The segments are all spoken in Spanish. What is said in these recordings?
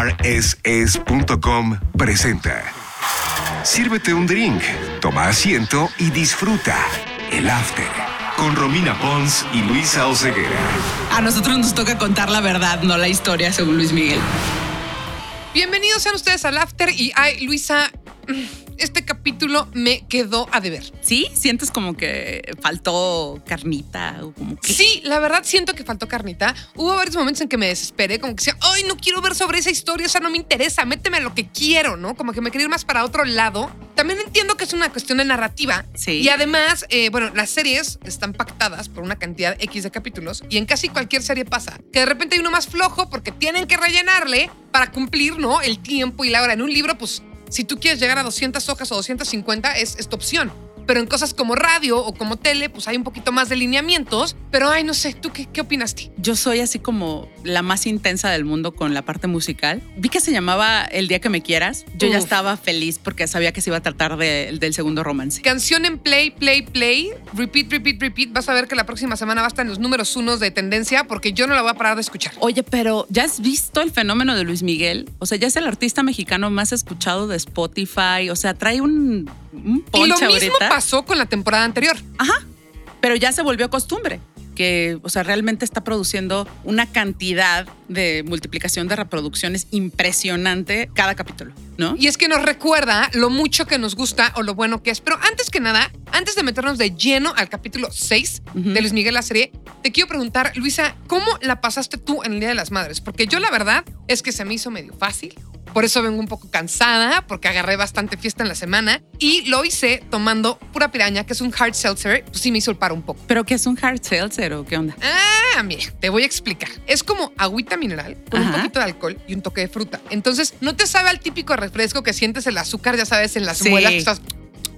rss.com presenta. Sírvete un drink, toma asiento y disfruta el after con Romina Pons y Luisa Oceguera. A nosotros nos toca contar la verdad, no la historia, según Luis Miguel. Bienvenidos sean ustedes al After y ay, Luisa, este capítulo me quedó a deber. ¿Sí? ¿Sientes como que faltó carnita o como que... Sí, la verdad siento que faltó carnita. Hubo varios momentos en que me desesperé, como que decía, ay, no quiero ver sobre esa historia, o sea, no me interesa, méteme a lo que quiero, ¿no? Como que me quería ir más para otro lado. También entiendo que es una cuestión de narrativa. Sí. Y además, eh, bueno, las series están pactadas por una cantidad X de capítulos y en casi cualquier serie pasa que de repente hay uno más flojo porque tienen que rellenarle para cumplir, ¿no? El tiempo y la hora. En un libro, pues, si tú quieres llegar a 200 hojas o 250, es, es tu opción. Pero en cosas como radio o como tele, pues hay un poquito más de lineamientos. Pero, ay, no sé, ¿tú qué, qué opinaste? Yo soy así como la más intensa del mundo con la parte musical. Vi que se llamaba El día que me quieras. Yo ya estaba feliz porque sabía que se iba a tratar de- del segundo romance. Canción en play, play, play, repeat, repeat, repeat. Vas a ver que la próxima semana va a estar en los números unos de tendencia porque yo no la voy a parar de escuchar. Oye, pero ¿ya has visto el fenómeno de Luis Miguel? O sea, ya es el artista mexicano más escuchado de Spotify. O sea, trae un, un ponche ahorita. Pasó con la temporada anterior. Ajá. Pero ya se volvió costumbre. Que, o sea, realmente está produciendo una cantidad de multiplicación de reproducciones impresionante cada capítulo, ¿no? Y es que nos recuerda lo mucho que nos gusta o lo bueno que es. Pero antes que nada, antes de meternos de lleno al capítulo 6 Ujú. de Luis Miguel la serie, te quiero preguntar, Luisa, ¿cómo la pasaste tú en el Día de las Madres? Porque yo la verdad es que se me hizo medio fácil. Por eso vengo un poco cansada, porque agarré bastante fiesta en la semana. Y lo hice tomando pura piraña, que es un hard seltzer. Pues sí me hizo el paro un poco. ¿Pero qué es un hard seltzer o qué onda? Ah, mira, te voy a explicar. Es como agüita mineral con un poquito de alcohol y un toque de fruta. Entonces, no te sabe al típico refresco que sientes el azúcar, ya sabes, en las Sí. muelas. que estás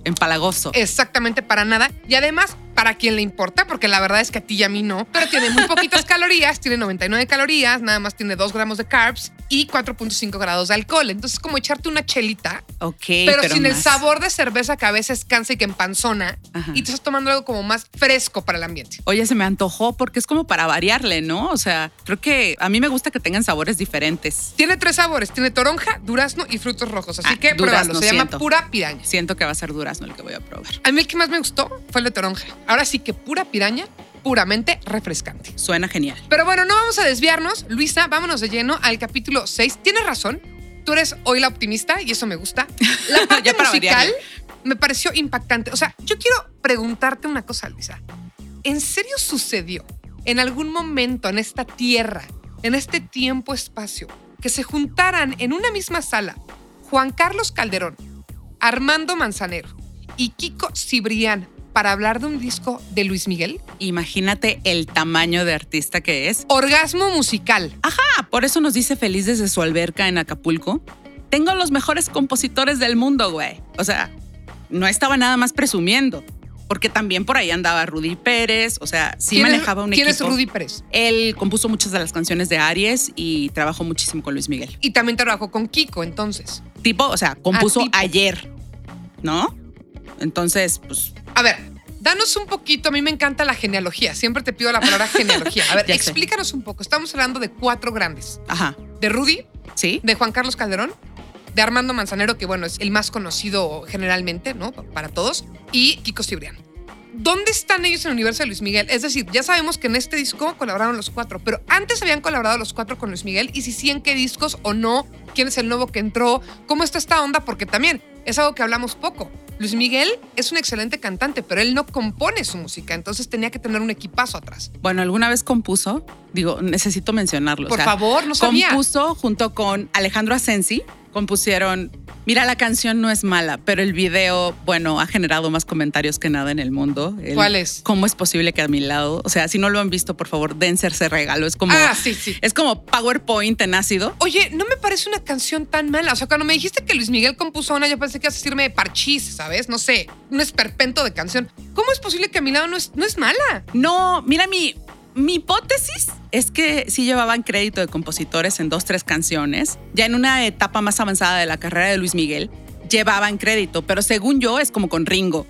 Empalagoso. exactamente para nada. Y además, para quien le importa, porque la verdad es que a ti y a mí no, pero tiene muy poquitas calorías, tiene 99 calorías, nada más tiene 2 gramos de carbs y 4.5 grados de alcohol. Entonces, es como echarte una chelita, ok, pero, sin el sabor de cerveza que a veces cansa y que empanzona. Ajá. Y te estás tomando algo como más fresco para el ambiente. Oye, se me antojó porque es como para variarle, ¿no? O sea, creo que a mí me gusta que tengan sabores diferentes. Tiene tres sabores, tiene toronja, durazno y frutos rojos. Así Ah, que pruébalo. Se llama pura piraña. Siento que va a ser durazno el que voy a probar. A mí el que más me gustó fue el de toronja. Ahora sí que pura piraña, puramente refrescante. Suena genial. Pero bueno, no vamos a desviarnos. Luisa, vámonos de lleno al capítulo 6. Tienes razón. Tú eres hoy la optimista y eso me gusta. La parte Ya musical variarle. me pareció impactante. O sea, yo quiero preguntarte una cosa, Luisa. ¿En serio sucedió en algún momento en esta tierra, en este tiempo-espacio, que se juntaran en una misma sala Juan Carlos Calderón, Armando Manzanero y Kiko Cibrián para hablar de un disco de Luis Miguel? Imagínate el tamaño de artista que es. Orgasmo musical. Ah, por eso nos dice feliz desde su alberca en Acapulco. Tengo los mejores compositores del mundo, güey. O sea, no estaba nada más presumiendo. Porque también por ahí andaba Rudy Pérez. O sea, sí ¿Quién manejaba un ¿Quién equipo. es Rudy Pérez? Él compuso muchas de las canciones de Aries y trabajó muchísimo con Luis Miguel. Y también trabajó con Kiko, entonces. Tipo, o sea, compuso Ah, ayer, ¿no? Entonces, pues, A ver, danos un poquito. A mí me encanta la genealogía. Siempre te pido la palabra genealogía. A ver, sé. explícanos un poco. Estamos hablando de cuatro grandes: ajá, de Rudy, ¿sí? de Juan Carlos Calderón, de Armando Manzanero, que bueno, es el más conocido generalmente, ¿no? Para todos, y Kiko Cibrián. ¿Dónde están ellos en el universo de Luis Miguel? Es decir, ya sabemos que en este disco colaboraron los cuatro, pero antes habían colaborado los cuatro con Luis Miguel y si sí en qué discos o no, quién es el nuevo que entró, cómo está esta onda, porque también es algo que hablamos poco. Luis Miguel es un excelente cantante, pero él no compone su música, entonces tenía que tener un equipazo atrás. Bueno, alguna vez compuso, digo, necesito mencionarlo. o Por sea, favor, no sabía. Compuso junto con Alejandro Asensi, compusieron, mira, la canción no es mala, pero el video, bueno, ha generado más comentarios que nada en el mundo. El- ¿Cuál es? ¿Cómo es posible que a mi lado? O sea, si no lo han visto, por favor, dense ese regalo. Es como, Ah, sí, sí. es como PowerPoint en ácido. Oye, no me parece una canción tan mala. O sea, cuando me dijiste que Luis Miguel compuso una, yo pensé que ibas a decirme parchís, ¿sabes? No sé, un esperpento de canción. ¿Cómo es posible que a mi lado no es, no es mala? No, mira, mi, mi hipótesis es que sí llevaban crédito de compositores en dos, tres canciones. Ya en una etapa más avanzada de la carrera de Luis Miguel, llevaban crédito, pero según yo es como con Ringo,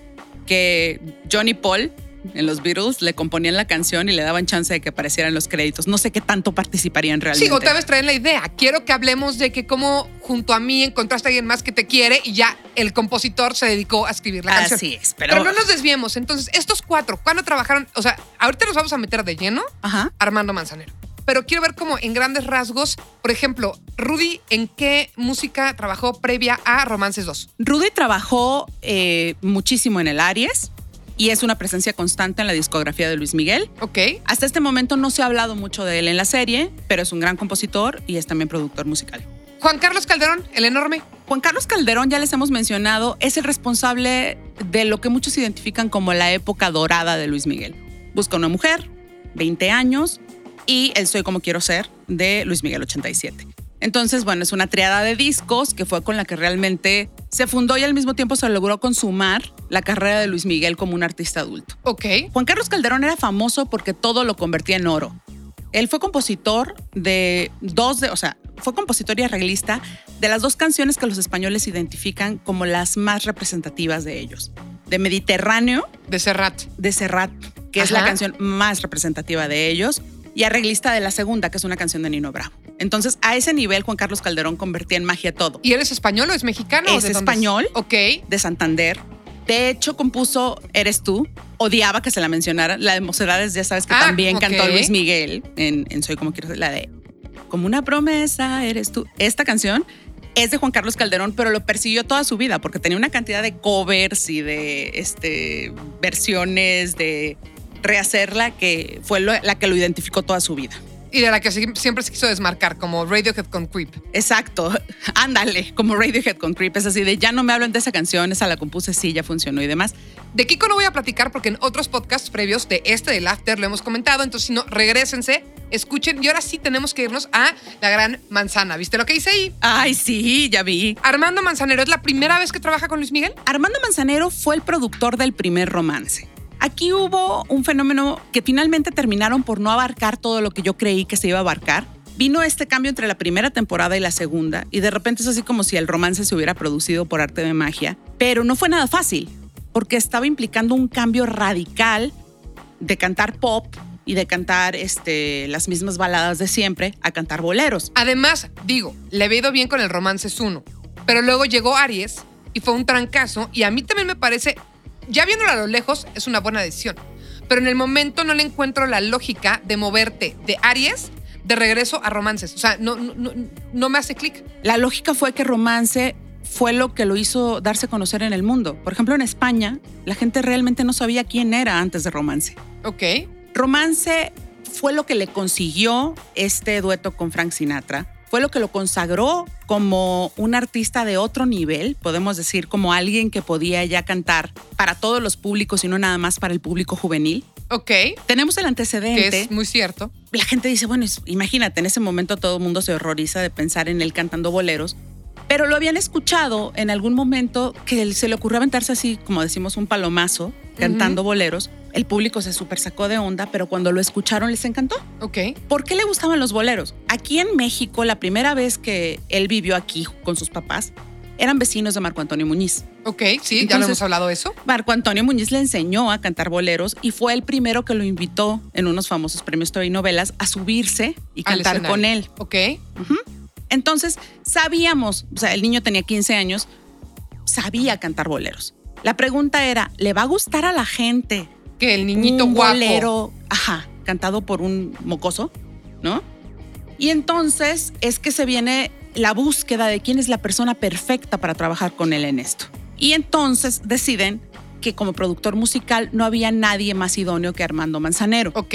que Johnny Paul en los Beatles le componían la canción y le daban chance de que aparecieran los créditos. No sé qué tanto participarían realmente. Sí, otra vez traen la idea. Quiero que hablemos de que como junto a mí encontraste a alguien más que te quiere y ya el compositor se dedicó a escribir la canción. Así es, pero, Pero no nos desviemos. Entonces, estos cuatro, ¿cuándo trabajaron? O sea, ahorita nos vamos a meter de lleno Ajá. Armando Manzanero. Pero quiero ver como en grandes rasgos, por ejemplo, Rudy, ¿en qué música trabajó previa a Romances 2? Rudy trabajó eh, muchísimo en el Aries y es una presencia constante en la discografía de Luis Miguel. Ok. Hasta este momento no se ha hablado mucho de él en la serie, pero es un gran compositor y es también productor musical. Juan Carlos Calderón, el enorme. Juan Carlos Calderón, ya les hemos mencionado, es el responsable de lo que muchos identifican como la época dorada de Luis Miguel. Busca una mujer, 20 años, y El Soy como quiero ser de Luis Miguel 87. Entonces, bueno, es una triada de discos que fue con la que realmente se fundó y al mismo tiempo se logró consumar la carrera de Luis Miguel como un artista adulto. Ok. Juan Carlos Calderón era famoso porque todo lo convertía en oro. Él fue compositor de dos de, o sea, fue compositor y arreglista de las dos canciones que los españoles identifican como las más representativas de ellos. De Mediterráneo, De Serrat. de Serrat, que es la canción más representativa de ellos, y arreglista de la segunda, que es una canción de Nino Bravo. Entonces, a ese nivel, Juan Carlos Calderón convertía en magia todo. ¿Y eres español o es mexicano? Es ¿De dónde español. Ok. de Santander. De hecho, compuso Eres tú. Odiaba que se la mencionara. La de Mocedades, ya sabes que Ah, también cantó Luis Miguel en, en Soy como quiero ser. La de Como una promesa, eres tú. Esta canción es de Juan Carlos Calderón, pero lo persiguió toda su vida porque tenía una cantidad de covers y de este, versiones, de rehacerla, que fue lo- la que lo identificó toda su vida. Y de la que siempre se quiso desmarcar, como Radiohead con Creep. Exacto, ándale, como Radiohead con Creep, es así de ya no me hablan de esa canción, esa la compuse, sí, ya funcionó y demás. De Kiko no voy a platicar porque en otros podcasts previos de este del After lo hemos comentado. Entonces, si no, regresense, escuchen. Y ahora sí tenemos que irnos a la gran manzana. ¿Viste lo que hice ahí? Ay, sí, ya vi. Armando Manzanero, ¿es la primera vez que trabaja con Luis Miguel? Armando Manzanero fue el productor del primer romance. Aquí hubo un fenómeno que finalmente terminaron por no abarcar todo lo que yo creí que se iba a abarcar. Vino este cambio entre la primera temporada y la segunda, y de repente es así como si el romance se hubiera producido por arte de magia, pero no fue nada fácil, porque estaba implicando un cambio radical de cantar pop y de cantar este, las mismas baladas de siempre a cantar boleros. Además, digo, le había ido bien con el Romances 1, pero luego llegó Aries y fue un trancazo y a mí también me parece, ya viéndolo a lo lejos, es una buena decisión, pero en el momento no le encuentro la lógica de moverte de Aries de regreso a Romances. O sea, no, no, no, no me hace clic. La lógica fue que romance fue lo que lo hizo darse a conocer en el mundo. Por ejemplo, en España, la gente realmente no sabía quién era antes de romance. Ok. Romance fue lo que le consiguió este dueto con Frank Sinatra. Fue lo que lo consagró como un artista de otro nivel, podemos decir, como alguien que podía ya cantar para todos los públicos y no nada más para el público juvenil. Ok. Tenemos el Que antecedente es muy cierto. la gente dice, bueno, imagínate, en ese momento todo el mundo se horroriza de pensar en él cantando boleros, pero lo habían escuchado en algún momento que se le ocurrió aventarse así, como decimos, un palomazo cantando boleros. El público se super sacó de onda, pero cuando lo escucharon les encantó. Ok. ¿Por qué le gustaban los boleros? Aquí en México, la primera vez que él vivió aquí con sus papás, eran vecinos de Marco Antonio Muñiz. Ok, sí, ya lo hemos hablado de eso. Marco Antonio Muñiz le enseñó a cantar boleros y fue el primero que lo invitó en unos famosos premios TV y novelas a subirse y cantar con él. Ok. Entonces, sabíamos, o sea, el niño tenía 15 años, sabía cantar boleros. La pregunta era, ¿le va a gustar a la gente Que el niñito un guapo. bolero, ajá, cantado por un mocoso, ¿no? Y entonces es que se viene la búsqueda de quién es la persona perfecta para trabajar con él en esto. Y entonces deciden que como productor musical no había nadie más idóneo que Armando Manzanero Ok.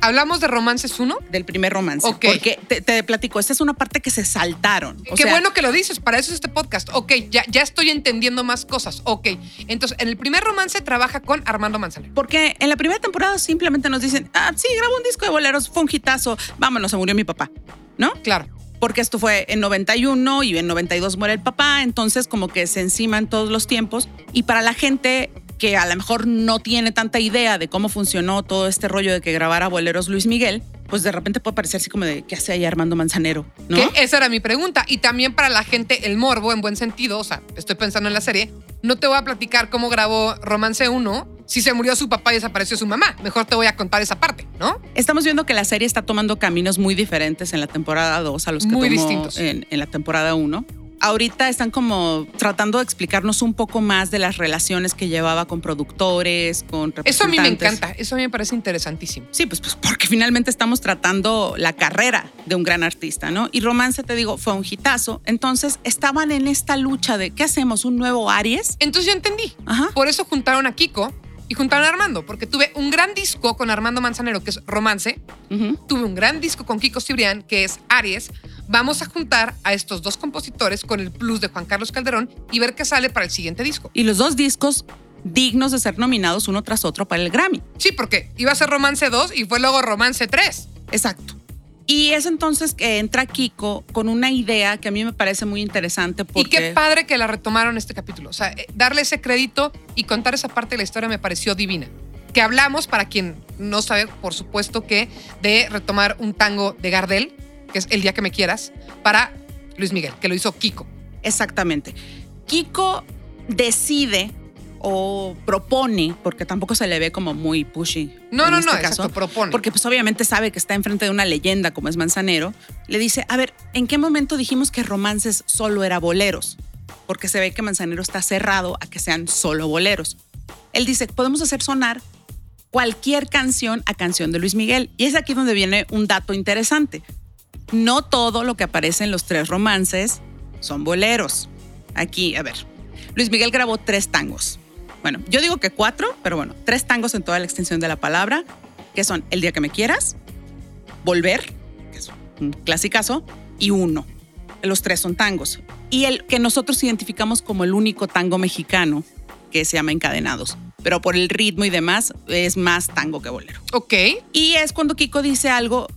Hablamos de Romances 1. del primer romance. Ok. Porque te, te platico, esta es una parte que se saltaron. O Qué sea, bueno que lo dices, para eso es este podcast. Ok, ya, ya estoy entendiendo más cosas. Ok. Entonces, en el primer romance trabaja con Armando Manzanero. Porque en la primera temporada simplemente nos dicen, ah, sí, grabó un disco de boleros, fue un hitazo, vámonos, se murió mi papá, ¿no? Claro. porque esto fue en 91 y en 92 muere el papá, entonces como que se enciman todos los tiempos y para la gente que a lo mejor no tiene tanta idea de cómo funcionó todo este rollo de que grabara boleros Luis Miguel, pues de repente puede parecer así como de qué hace ahí Armando Manzanero, ¿no? Esa era mi pregunta. Y también para la gente, el morbo, en buen sentido, o sea, estoy pensando en la serie, no te voy a platicar cómo grabó Romance 1, si se murió su papá y desapareció su mamá. Mejor te voy a contar esa parte, ¿no? Estamos viendo que la serie está tomando caminos muy diferentes en la temporada 2 a los que Muy tomó distintos. En, en la temporada 1. Ahorita están como tratando de explicarnos un poco más de las relaciones que llevaba con productores, con Eso a mí me representantes. encanta. Eso a mí me parece interesantísimo. Sí, pues, pues porque finalmente estamos tratando la carrera de un gran artista, ¿no? Y Romance, te digo, fue un hitazo. Entonces estaban en esta lucha de ¿qué hacemos? ¿Un nuevo Aries? Entonces yo entendí. Ajá. Por eso juntaron a Kiko y juntaron a Armando, porque tuve un gran disco con Armando Manzanero, que es Romance. Tuve un gran disco con Kiko Cibrián, que es Aries. Vamos a juntar a estos dos compositores con el plus de Juan Carlos Calderón y ver qué sale para el siguiente disco. Y los dos discos dignos de ser nominados uno tras otro para el Grammy. Sí, porque iba a ser Romance 2 y fue luego Romance 3. Exacto. Y es entonces que entra Kiko con una idea que a mí me parece muy interesante porque... Y qué padre que la retomaron este capítulo. O sea, eh, darle ese crédito y contar esa parte de la historia me pareció divina. Que hablamos, para quien no sabe, por supuesto que de retomar un tango de Gardel, que es El día que me quieras, para Luis Miguel, que lo hizo Kiko. Exactamente. Kiko decide o propone, porque tampoco se le ve como muy pushy. No, no, este no, caso, exacto, propone. Porque pues obviamente sabe que está enfrente de una leyenda como es Manzanero. Le dice, a ver, ¿en qué momento dijimos que romances solo era boleros? Porque se ve que Manzanero está cerrado a que sean solo boleros. Él dice, podemos hacer sonar cualquier canción a canción de Luis Miguel. Y es aquí donde viene un dato interesante. No todo lo que aparece en los tres romances son boleros. Aquí, a ver, Luis Miguel grabó tres tangos. Bueno, yo digo que cuatro, pero bueno, tres tangos en toda la extensión de la palabra, que son El día que me quieras, Volver, que es un clasicazo, y Uno. Los tres son tangos. Y el que nosotros identificamos como el único tango mexicano, que se llama Encadenados. Pero por el ritmo y demás, es más tango que bolero. Ok. Y es cuando Kiko dice algo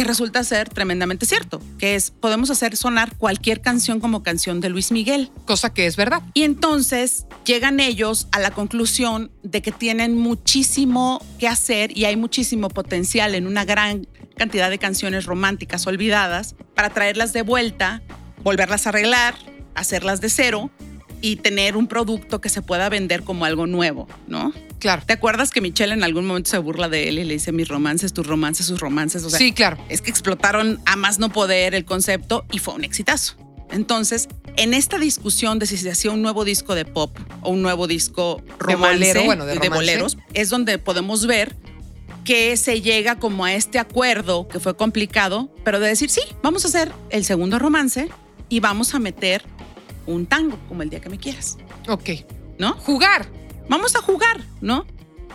que resulta ser tremendamente cierto, que es podemos hacer sonar cualquier canción como canción de Luis Miguel. Cosa que es verdad. Y entonces llegan ellos a la conclusión de que tienen muchísimo que hacer y hay muchísimo potencial en una gran cantidad de canciones románticas olvidadas para traerlas de vuelta, volverlas a arreglar, hacerlas de cero y tener un producto que se pueda vender como algo nuevo, ¿no? Claro. ¿Te acuerdas que Michelle en algún momento se burla de él y le dice mis romances, tus romances, sus romances? O sea, sí, claro. es que explotaron a más no poder el concepto y fue un exitazo. Entonces, en esta discusión de si se hacía un nuevo disco de pop o un nuevo disco romance, bolero, bueno, de boleros, es donde podemos ver que se llega como a este acuerdo que fue complicado, pero de decir, sí, vamos a hacer el segundo romance y vamos a meter un tango, como el día que me quieras, Ok. ¿no? Jugar. Vamos a jugar, ¿no?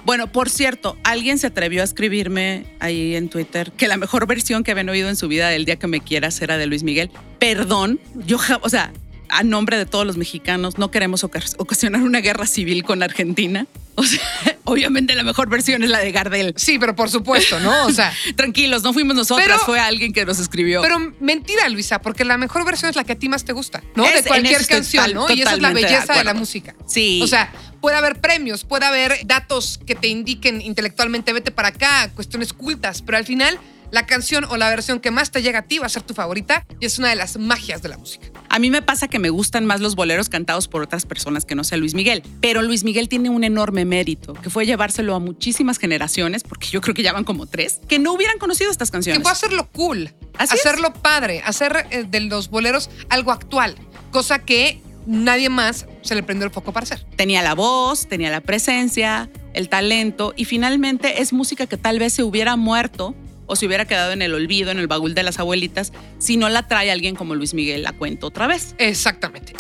Bueno, por cierto, alguien se atrevió a escribirme ahí en Twitter que la mejor versión que habían oído en su vida del día que me quieras era de Luis Miguel. Perdón, yo, o sea, a nombre de todos los mexicanos, no queremos ocas- ocasionar una guerra civil con Argentina. O sea, obviamente la mejor versión es la de Gardel. Sí, pero por supuesto, ¿no? O sea, Tranquilos, no fuimos nosotras, Pero- fue alguien que nos escribió. pero mentira, Luisa, porque la mejor versión es la que a ti más te gusta, ¿no? Es- de cualquier canción, ¿no? Y esa es la totalmente de belleza de, la música. sí. O sea, puede haber premios, puede haber datos que te indiquen intelectualmente, vete para acá, cuestiones cultas, pero al final la canción o la versión que más te llega a ti va a ser tu favorita y es una de las magias de la música. A mí me pasa que me gustan más los boleros cantados por otras personas que no sea Luis Miguel, pero Luis Miguel tiene un enorme mérito, que fue llevárselo a muchísimas generaciones, porque yo creo que ya van como tres, que no hubieran conocido estas Que canciones. puede hacerlo cool, Así es. hacerlo padre, hacer eh, de los boleros algo actual, cosa que nadie más se le prendió el foco para hacer. Tenía la voz, tenía la presencia, el talento, y finalmente es música que tal vez se hubiera muerto o se hubiera quedado en el olvido, en el baúl de las abuelitas, si no la trae alguien como Luis Miguel la cuenta otra vez. Exactamente.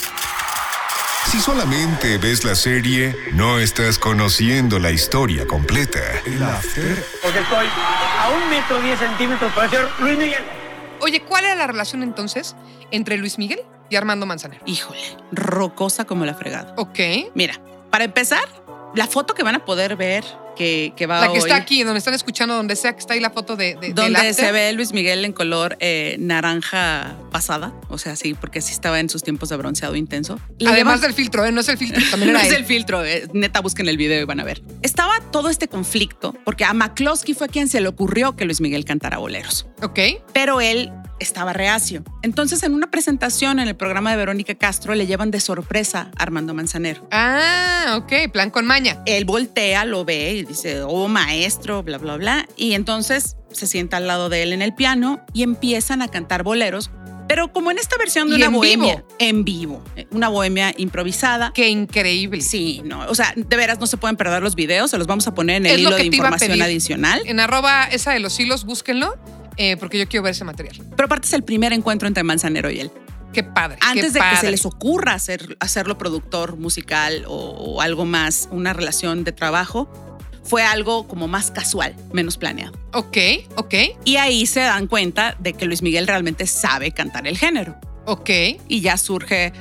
Si solamente ves la serie, no estás conociendo la historia completa. El after Porque estoy a un metro diez centímetros para ser Luis Miguel. Oye, ¿cuál era la relación entonces entre Luis Miguel y Armando Manzanero? Híjole, rocosa como la fregada. Ok. Mira, para empezar, la foto que van a poder ver que, que va La que hoy, está aquí, donde están escuchando, donde sea que está ahí la foto de, donde se ve Luis Miguel en color eh, naranja pasada, o sea, sí, porque sí estaba en sus tiempos de bronceado intenso. Además del filtro, ¿eh? No es el filtro, también no era es él. el filtro, eh, neta, busquen el video y van a ver. Estaba todo este conflicto porque a McCloskey fue quien se le ocurrió que Luis Miguel cantara boleros. Ok. Pero él estaba reacio. Entonces, en una presentación en el programa de Verónica Castro, le llevan de sorpresa a Armando Manzanero. Ah, ok, plan con maña. Él voltea, lo ve y dice, oh, maestro, bla, bla, bla. Y entonces se sienta al lado de él en el piano y empiezan a cantar boleros. Pero como en esta versión de Y una en bohemia, vivo. en vivo, una bohemia improvisada. Qué increíble. Sí, no, o sea, de veras no se pueden perder los videos, se los vamos a poner en el lo hilo de información adicional. En arroba esa de los hilos, búsquenlo, eh, porque yo quiero ver ese material. Pero aparte es el primer encuentro entre Manzanero y él. Qué padre. qué Antes de que se les ocurra hacer, hacerlo productor musical o, o algo más, una relación de trabajo, fue algo como más casual, menos planeado. Ok, ok, Y ahí se dan cuenta de que Luis Miguel realmente sabe cantar el género. ok, Y ya surge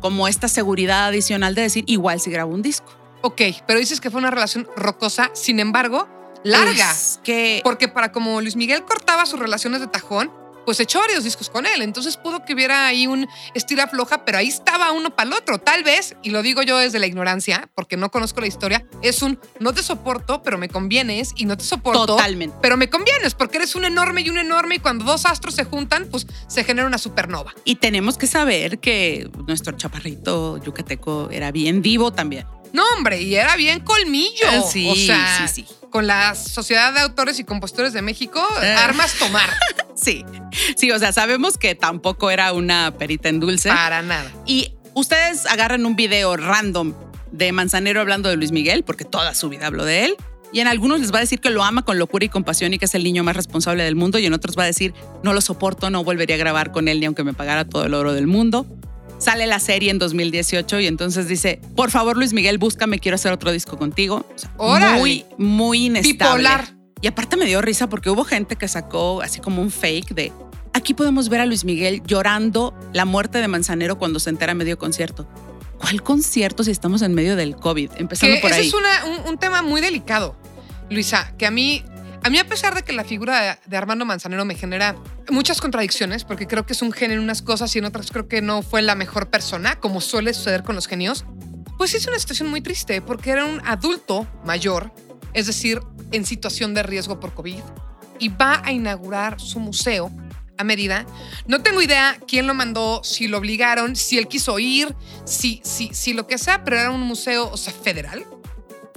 como esta seguridad adicional de decir, igual si grabo un disco. ok. Pero dices que fue una relación rocosa, sin embargo, larga. Es que Porque para como Luis Miguel cortaba sus relaciones de tajón, pues echó varios discos con él. Entonces pudo que hubiera ahí un estira floja, pero ahí estaba uno para el otro. Tal vez, y lo digo yo desde la ignorancia, porque no conozco la historia, es un no te soporto, pero me convienes, y no te soporto, Totalmente. pero me convienes, porque eres un enorme y un enorme, y cuando dos astros se juntan, pues se genera una supernova. Y tenemos que saber que nuestro chaparrito yucateco era bien vivo también. No, hombre, y era bien colmillo. Ah, Sí, o sea, sí, sí. con la Sociedad de Autores y Compositores de México, Ah. armas tomar. Sí, sí, o sea, sabemos que tampoco era una perita en dulce. Para nada. Y ustedes agarran un video random de Manzanero hablando de Luis Miguel, porque toda su vida habló de él. Y en algunos les va a decir que lo ama con locura y compasión y que es el niño más responsable del mundo. Y en otros va a decir, no lo soporto, no volvería a grabar con él ni aunque me pagara todo el oro del mundo. Sale la serie en 2018 y entonces dice, por favor Luis Miguel, búscame, quiero hacer otro disco contigo. O sea, Órale. muy, muy inestable. Bipolar. Y aparte me dio risa porque hubo gente que sacó así como un fake de, aquí podemos ver a Luis Miguel llorando la muerte de Manzanero cuando se entera a medio concierto. ¿Cuál concierto si estamos en medio del COVID? Empezando Que por ese ahí. es una- un, un tema muy delicado, Luisa, que a mí, a mí a pesar de que la figura de, Armando Manzanero me genera muchas contradicciones, porque creo que es un genio en unas cosas y en otras creo que no fue la mejor persona, como suele suceder con los genios, pues es una situación muy triste, porque era un adulto mayor, es decir, en situación de riesgo por COVID, y va a inaugurar su museo a Mérida. No tengo idea quién lo mandó, si lo obligaron, si él quiso ir, si, si, si lo que sea, pero era un museo, o sea, federal.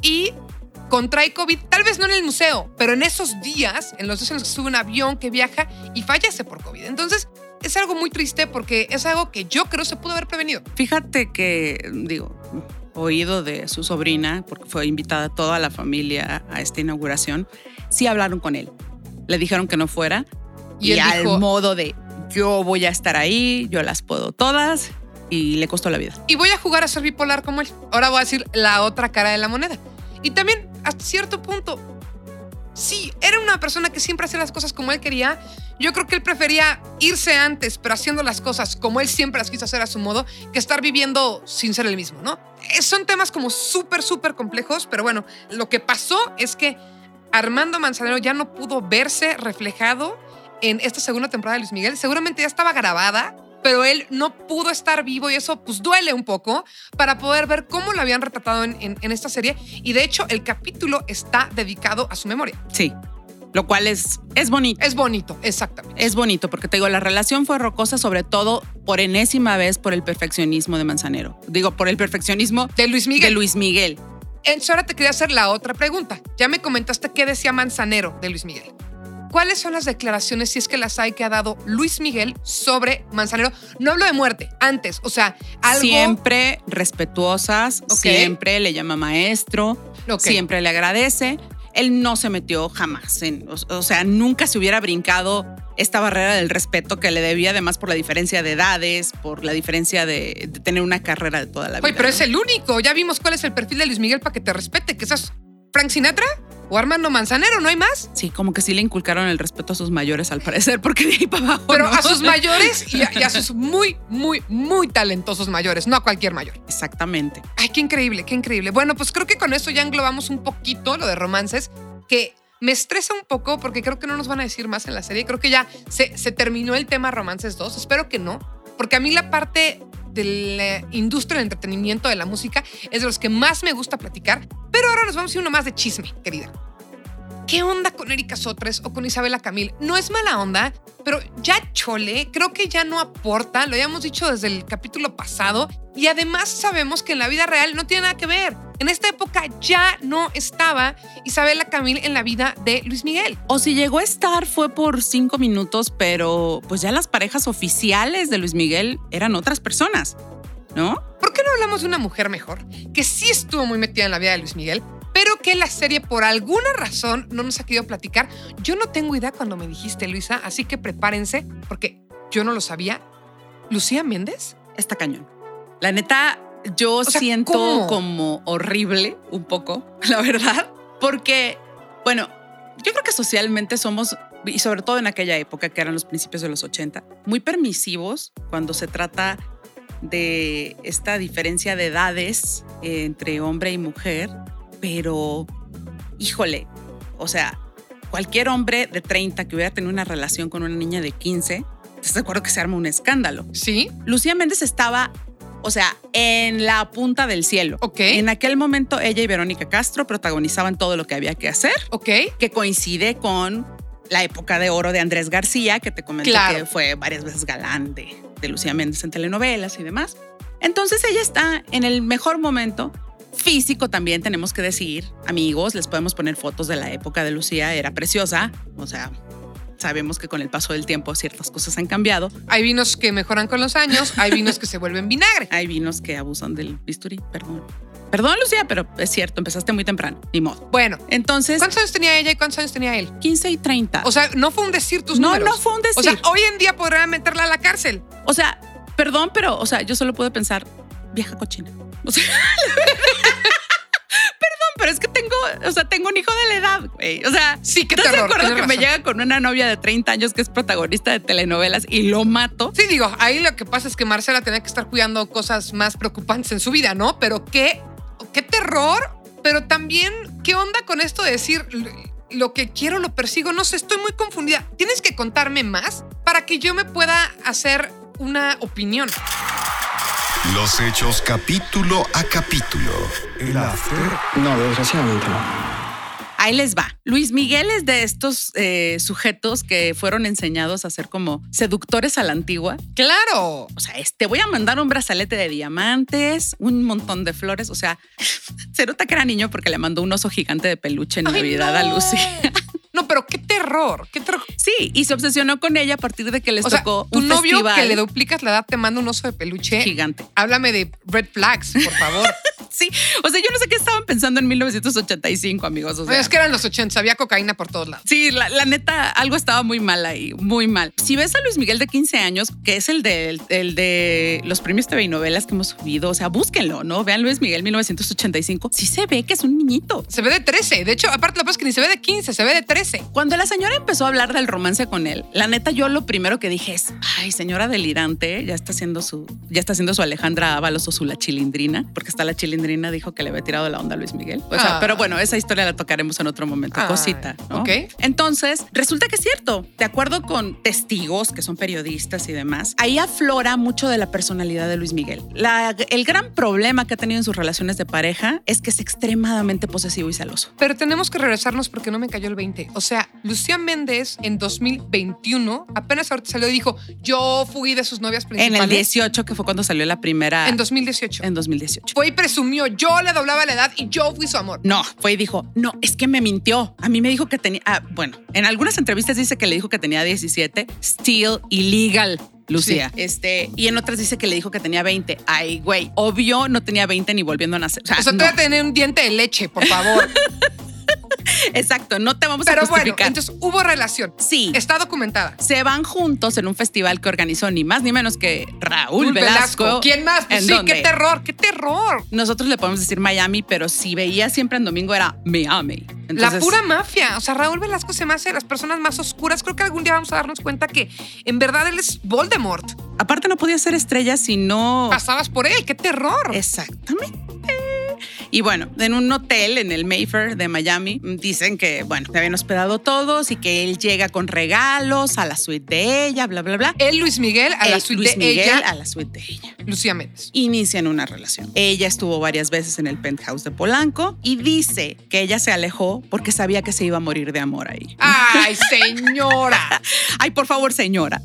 Y contrae COVID, tal vez no en el museo, pero en esos días, en los días en los que sube un avión que viaja y fallece por COVID. Entonces, es algo muy triste porque es algo que yo creo se pudo haber prevenido. Fíjate que, digo, oído de su sobrina, porque fue invitada toda la familia a esta inauguración, sí hablaron con él. Le dijeron que no fuera Y y, él al dijo- modo de yo voy a estar ahí, yo las puedo todas y le costó la vida. Y voy a jugar a ser bipolar como él. Ahora voy a decir la otra cara de la moneda. Y también, hasta cierto punto, sí, era una persona que siempre hacía las cosas como él quería. Yo creo que él prefería irse antes, pero haciendo las cosas como él siempre las quiso hacer a su modo, que estar viviendo sin ser el mismo, ¿no? Eh, Son temas como súper, súper complejos, pero bueno, lo que pasó es que Armando Manzanero ya no pudo verse reflejado en esta segunda temporada de Luis Miguel. Seguramente ya estaba grabada, pero él no pudo estar vivo y eso pues duele un poco para poder ver cómo lo habían retratado en, en- en esta serie. Y de hecho el capítulo está dedicado a su memoria. Sí, lo cual es, es bonito. Es bonito, exactamente. Es bonito porque te digo, la relación fue rocosa sobre todo por enésima vez por el perfeccionismo de Manzanero. Digo, por el perfeccionismo De Luis Miguel. de Luis Miguel. Entonces ahora te quería hacer la otra pregunta. Ya me comentaste qué decía Manzanero de Luis Miguel. ¿Cuáles son las declaraciones, si es que las hay, que ha dado Luis Miguel sobre Manzanero? No hablo de muerte, antes, o sea, algo... Siempre respetuosas, siempre le llama maestro, siempre le agradece. Él no se metió jamás, en, o, o sea, nunca se hubiera brincado esta barrera del respeto que le debía, además por la diferencia de edades, por la diferencia de, de tener una carrera de toda la vida. Oye, pero ¿no? es el único. Ya vimos cuál es el perfil de Luis Miguel para que te respete. ¿Que seas Frank Sinatra o Armando Manzanero? ¿No hay más? Sí, como que sí le inculcaron el respeto a sus mayores, al parecer, porque de ahí para abajo. Pero ¿no? a sus mayores y a, y a sus muy, muy, muy talentosos mayores, no a cualquier mayor. Exactamente. Ay, qué increíble, qué increíble. Bueno, pues creo que con eso ya englobamos un poquito lo de romances, que me estresa un poco porque creo que no nos van a decir más en la serie. Creo que ya se, se terminó el tema Romances 2. Espero que no, porque a mí la parte de la industria del entretenimiento, de la música, es de los que más me gusta platicar. Pero ahora nos vamos a ir uno más de chisme, querida. ¿Qué onda con Erika Sotres o con Isabela Camil? No es mala onda, pero ya Chole creo que ya no aporta, lo habíamos dicho desde el capítulo pasado, y además sabemos que en la vida real no tiene nada que ver. En esta época ya no estaba Isabela Camil en la vida de Luis Miguel. O si llegó a estar fue por cinco minutos, pero pues ya las parejas oficiales de Luis Miguel eran otras personas, ¿no? ¿Por qué no hablamos de una mujer mejor? Que sí estuvo muy metida en la vida de Luis Miguel, pero que la serie por alguna razón no nos ha querido platicar. Yo no tengo idea cuando me dijiste, Luisa, así que prepárense, porque yo no lo sabía. ¿Lucía Méndez? Está cañón. La neta, yo sea, siento ¿cómo? como horrible un poco, la verdad, porque, bueno, yo creo que socialmente somos, y sobre todo en aquella época, que eran los principios de los 80, muy permisivos cuando se trata de esta diferencia de edades entre hombre y mujer, pero, híjole, o sea, cualquier hombre de 30 que hubiera tenido una relación con una niña de 15, ¿estás de acuerdo que se arma un escándalo? Sí. Lucía Méndez estaba, o sea, en la punta del cielo. Ok. En aquel momento ella y Verónica Castro protagonizaban todo lo que había que hacer, Ok. que coincide con la época de oro de Andrés García, que te comenté Claro. que fue varias veces galán de, de Lucía Méndez en telenovelas y demás. Entonces ella está en el mejor momento. Físico también tenemos que decir, amigos, les podemos poner fotos de la época de Lucía, era preciosa, o sea, sabemos que con el paso del tiempo ciertas cosas han cambiado, Hay vinos que mejoran con los años, hay vinos que se vuelven vinagre. hay vinos que abusan del bisturí, perdón. Perdón, Lucía, pero es cierto, empezaste muy temprano, ni modo. Bueno, Entonces, ¿cuántos años tenía ella y cuántos años tenía él? 15 y 30. O sea, no fue un decir tus no, números. no fue un decir. O sea, hoy en día podrán meterla a la cárcel. O sea, perdón, pero, o sea, yo solo puedo pensar, vieja cochina. O sea, perdón, pero es que tengo, o sea, tengo un hijo de la edad, güey. O sea, Sí, qué ¿estás de terror, acuerdo que me llega con una novia de 30 años que es protagonista de telenovelas y lo mato? Sí, digo, ahí lo que pasa es que Marcela tenía que estar cuidando cosas más preocupantes en su vida, ¿no? Pero qué, qué terror, pero también, ¿qué onda con esto de decir lo que quiero lo persigo? No sé, estoy muy confundida. Tienes que contarme más para que yo me pueda hacer una opinión. Los hechos capítulo a capítulo. El after. No, desgraciadamente no. Ahí les va. Luis Miguel es de estos eh, sujetos que fueron enseñados a ser como seductores a la antigua. Claro. O sea, te voy a mandar un brazalete de diamantes, un montón de flores. O sea, se nota que era niño porque le mandó un oso gigante de peluche en Navidad no. a Lucy. No, pero qué terror, qué terror. Sí, y se obsesionó con ella a partir de que les O sea, tocó tu un novio festival que le duplicas la edad te manda un oso de peluche. gigante. Háblame de red flags, por favor. Sí, o sea, yo no sé qué estaban pensando en 1985, amigos. O sea, es que eran los 80, había cocaína por todos lados. Sí, la, la neta, algo estaba muy mal ahí, muy mal. Si ves a Luis Miguel de 15 años, que es el de, el de los premios TV y novelas que hemos subido, o sea, búsquenlo, ¿no? Vean Luis Miguel 1985. Sí se ve que es un niñito. Se ve de 13. De hecho, aparte, que pasa es que ni se ve de 15, se ve de 13. Cuando la señora empezó a hablar del romance con él, la neta, yo lo primero que dije es, ay, señora delirante, ya está haciendo su, ya está haciendo su Alejandra Ábalos o su la chilindrina, porque hasta la chilindrina dijo que le había tirado la onda a Luis Miguel. O sea, Ah. pero bueno, esa historia la tocaremos en otro momento, Ay, cosita, ¿no? ok. Entonces, resulta que es cierto, de acuerdo con testigos que son periodistas y demás, ahí aflora mucho de la personalidad de Luis Miguel. La- el gran problema que ha tenido en sus relaciones de pareja es que es extremadamente posesivo y celoso. Pero tenemos que regresarnos porque no me cayó el 20. O sea, Lucía Méndez en 2021 apenas ahorita salió y dijo, yo fui de sus novias En principales. el 18, que fue cuando salió la primera. En 2018. en 2018. Fue y presumió, yo le doblaba la edad y yo fui su amor. No, fue y dijo, no, es que me mintió. A mí me dijo que tenía, ah, bueno, en algunas entrevistas dice que le dijo que tenía 17, still illegal. Lucía. Este, y en otras dice que le dijo que tenía 20. Ay, güey, obvio no tenía 20 ni volviendo a nacer. O sea, O sea, no. te voy a tener un diente de leche, por favor. exacto, no te vamos Pero a bueno, justificar. entonces hubo relación. sí, Está documentada. se van juntos en un festival que organizó ni más ni menos que Raúl Velasco. ¿Quién más? Pues ¿En sí, dónde? qué terror, qué terror. Nosotros le podemos decir Miami, pero si veía siempre en domingo era Miami. la pura mafia. O sea, Raúl Velasco se me hace de las personas más oscuras. Creo que algún día vamos a darnos cuenta que en verdad él es Voldemort. Aparte no podía ser estrella si no... Pasabas por él. ¡Qué terror! Exactamente. Y bueno, en un hotel en el Mayfair de Miami dicen que, bueno, se habían hospedado todos y que él llega con regalos a la suite de ella, bla, bla, bla. Él, Luis Miguel, a la El suite Luis de Miguel ella. a la suite de ella. Lucía Méndez. Inician una relación. Ella estuvo varias veces en el penthouse de Polanco y dice que ella se alejó porque sabía que se iba a morir de amor ahí. Ay, señora. Ay, por favor, señora.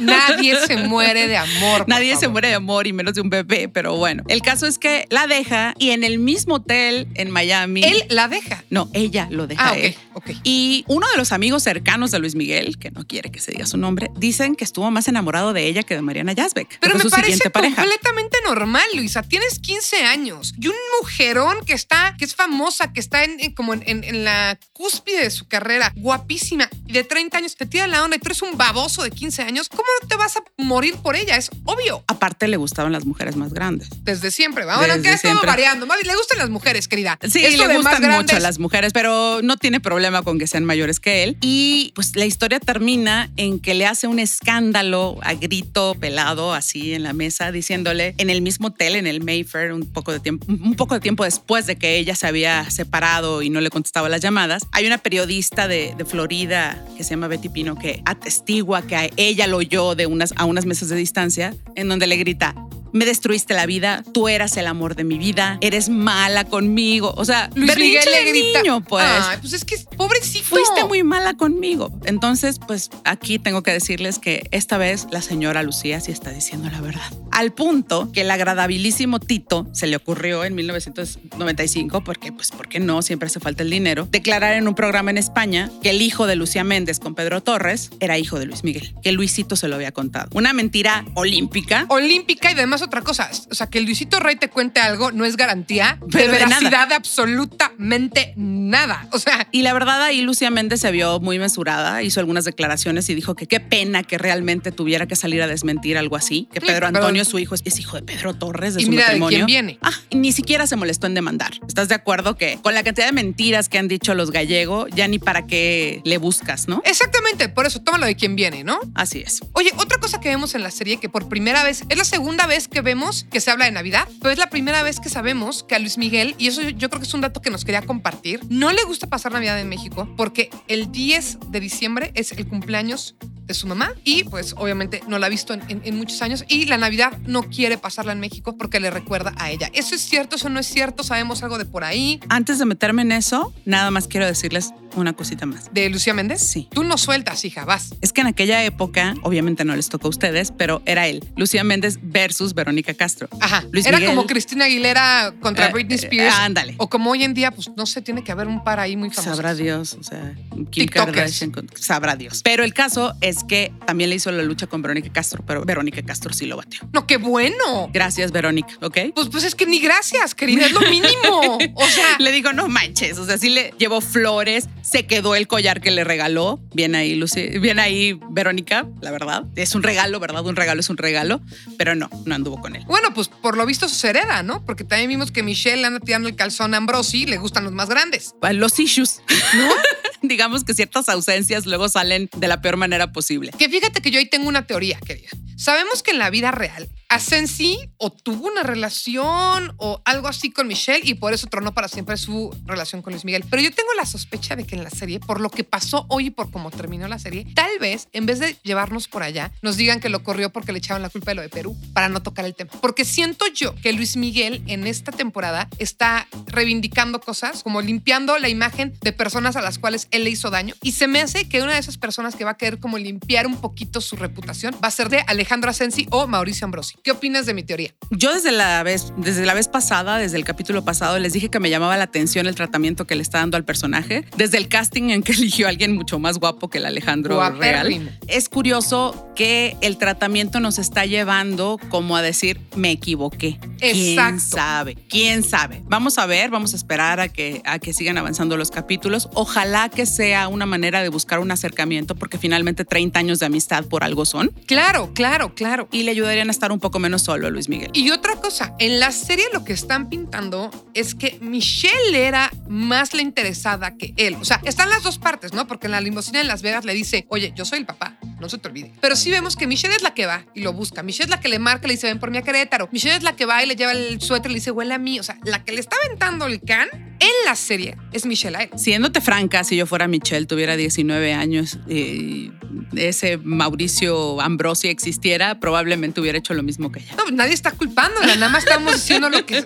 Nadie se muere de amor. Nadie se muere de amor y menos de un bebé, pero bueno. El caso es que la deja y en el mismo hotel en Miami. Él la deja. No, ella lo deja Ah, a él. ok, ok. Y uno de los amigos cercanos de Luis Miguel, que no quiere que se diga su nombre, dicen que estuvo más enamorado de ella que de Mariana Yazbek. Pero me parece completamente normal, Luisa. Tienes 15 años y un mujerón que está, que es famosa, que está en, en- como en, en- en la cúspide de su carrera, guapísima, y de 30 años te tira la onda y tú eres un baboso de 15 años. ¿Cómo no te vas a morir por ella? Es obvio. Aparte le gustaban las mujeres más grandes. Desde siempre, ¿va? Bueno, que ha variando. Más Le gustan las mujeres, querida. Sí, Esto le gustan mucho a las mujeres, pero no tiene problema con que sean mayores que él. Y pues la historia termina en que le hace un escándalo a grito pelado así en la mesa, diciéndole en el mismo hotel, en el Mayfair, un poco de tiempo, un poco de tiempo después de que ella se había separado y no le contestaba las llamadas. Hay una periodista de, de Florida que se llama Betty Pino que atestigua que a ella lo oyó de unas, a unas mesas de distancia, en donde le grita. Me destruiste la vida, tú eras el amor de mi vida, eres mala conmigo. O sea, Luis Miguel le grita. niño, pues. Ay, pues es que pobrecito. Fuiste muy mala conmigo. Entonces, pues aquí tengo que decirles que esta vez la señora Lucía sí está diciendo la verdad. Al punto que el agradabilísimo Tito se le ocurrió en 1995, porque pues, ¿por qué no? Siempre hace falta el dinero, declarar en un programa en España que el hijo de Lucía Méndez con Pedro Torres era hijo de Luis Miguel, que Luisito se lo había contado. Una mentira olímpica. olímpica y además otra cosa. O sea, que Luisito Rey te cuente algo no es garantía Pero de de nada. veracidad de absolutamente nada. O sea, Y la verdad ahí Lucía Méndez se vio muy mesurada, hizo algunas declaraciones y dijo que qué pena que realmente tuviera que salir a desmentir algo así, que Pedro pero- Su hijo, es, hijo de Pedro Torres, de y su mira de matrimonio. quién viene. Ah, y ni siquiera se molestó en demandar. ¿Estás de acuerdo que con la cantidad de mentiras que han dicho los gallegos, ya ni para qué le buscas, ¿no? Exactamente, por eso tómalo de quién viene, ¿no? Así es. Oye, otra cosa que vemos en la serie que por primera vez, es la segunda vez que vemos que se habla de Navidad, pero es la primera vez que sabemos que a Luis Miguel, y eso yo, yo creo que es un dato que nos quería compartir, no le gusta pasar Navidad en México porque el 10 de diciembre es el cumpleaños de su mamá y pues obviamente no la ha visto en, en- en muchos años y la Navidad no quiere pasarla en México porque le recuerda a ella. ¿Eso es cierto? ¿Eso no es cierto? ¿Sabemos algo de por ahí? Antes de meterme en eso, nada más quiero decirles una cosita más. ¿De Lucía Méndez? Sí. Tú no sueltas, hija, vas. Es que en aquella época, obviamente no les tocó a ustedes, pero era él, Lucía Méndez versus Verónica Castro. Ajá. Luis Era Miguel. como Cristina Aguilera contra Eh, Britney eh, Spears. ándale. O como hoy en día, pues no sé, tiene que haber un par ahí muy famoso. Sabrá Dios, o sea, Kim. Kardashian, sabrá Dios. Pero el caso es que también le hizo la lucha con Verónica Castro, pero Verónica Castro sí lo batió. No, qué bueno. Gracias, Verónica, ¿ok? Pues, pues es que ni gracias, querida, es lo mínimo. O sea, Le digo, no manches, o sea, sí le llevó flores, se quedó el collar que le regaló. Bien ahí, Lucy, bien ahí, Verónica, la verdad. Es un regalo, ¿verdad? Un regalo es un regalo, pero no, no anduvo con él. bueno, pues por lo visto se hereda, ¿no? Porque también vimos que Michelle le anda tirando el calzón a Ambrosi, le gustan los más grandes. Los issues, ¿no? Digamos que ciertas ausencias luego salen de la peor manera posible. Que fíjate que yo ahí tengo una teoría, querida. Sabemos que en la vida real, Asensi o tuvo una relación o algo así con Michelle y por eso tronó para siempre su relación con Luis Miguel. Pero yo tengo la sospecha de que en la serie, por lo que pasó hoy y por cómo terminó la serie, tal vez en vez de llevarnos por allá, nos digan que lo corrió porque le echaban la culpa de lo de Perú para no tocar el tema. Porque siento yo que Luis Miguel en esta temporada está reivindicando cosas, como limpiando la imagen de personas a las cuales él le hizo daño. Y se me hace que una de esas personas que va a querer como limpiar un poquito su reputación va a ser de Alejandro Asensi o Mauricio Ambrosi. ¿Qué opinas de mi teoría? Yo desde la vez, desde la vez pasada, desde el capítulo pasado, les dije que me llamaba la atención el tratamiento que le está dando al personaje. Desde el casting en que eligió a alguien mucho más guapo que el Alejandro. Real. Es curioso que el tratamiento nos está llevando como a decir, me equivoqué. ¿Quién Exacto. sabe? ¿Quién sabe? Vamos a ver, vamos a esperar a que, a que sigan avanzando los capítulos. Ojalá que sea una manera de buscar un acercamiento, porque finalmente 30 años de amistad por algo son. Claro, claro, claro. Y le ayudarían a estar un poco menos solo Luis Miguel. Y otra cosa, en la serie lo que están pintando es que Michelle era más la interesada que él. O sea, están las dos partes, ¿no? Porque en la limusina en Las Vegas le dice, oye, yo soy el papá, no se te olvide. Pero sí vemos que Michelle es la que va y lo busca. Michelle es la que le marca, le dice, ven por a Querétaro. Michelle es la que va y le lleva el suéter le dice, huele a mí. O sea, la que le está aventando el can en la serie es Michelle a él. Siéndote franca, si yo fuera Michelle, tuviera 19 años y ese Mauricio Ambrosi existiera, probablemente hubiera hecho lo mismo que ella. No, nadie está culpándola, nada más estamos diciendo lo que.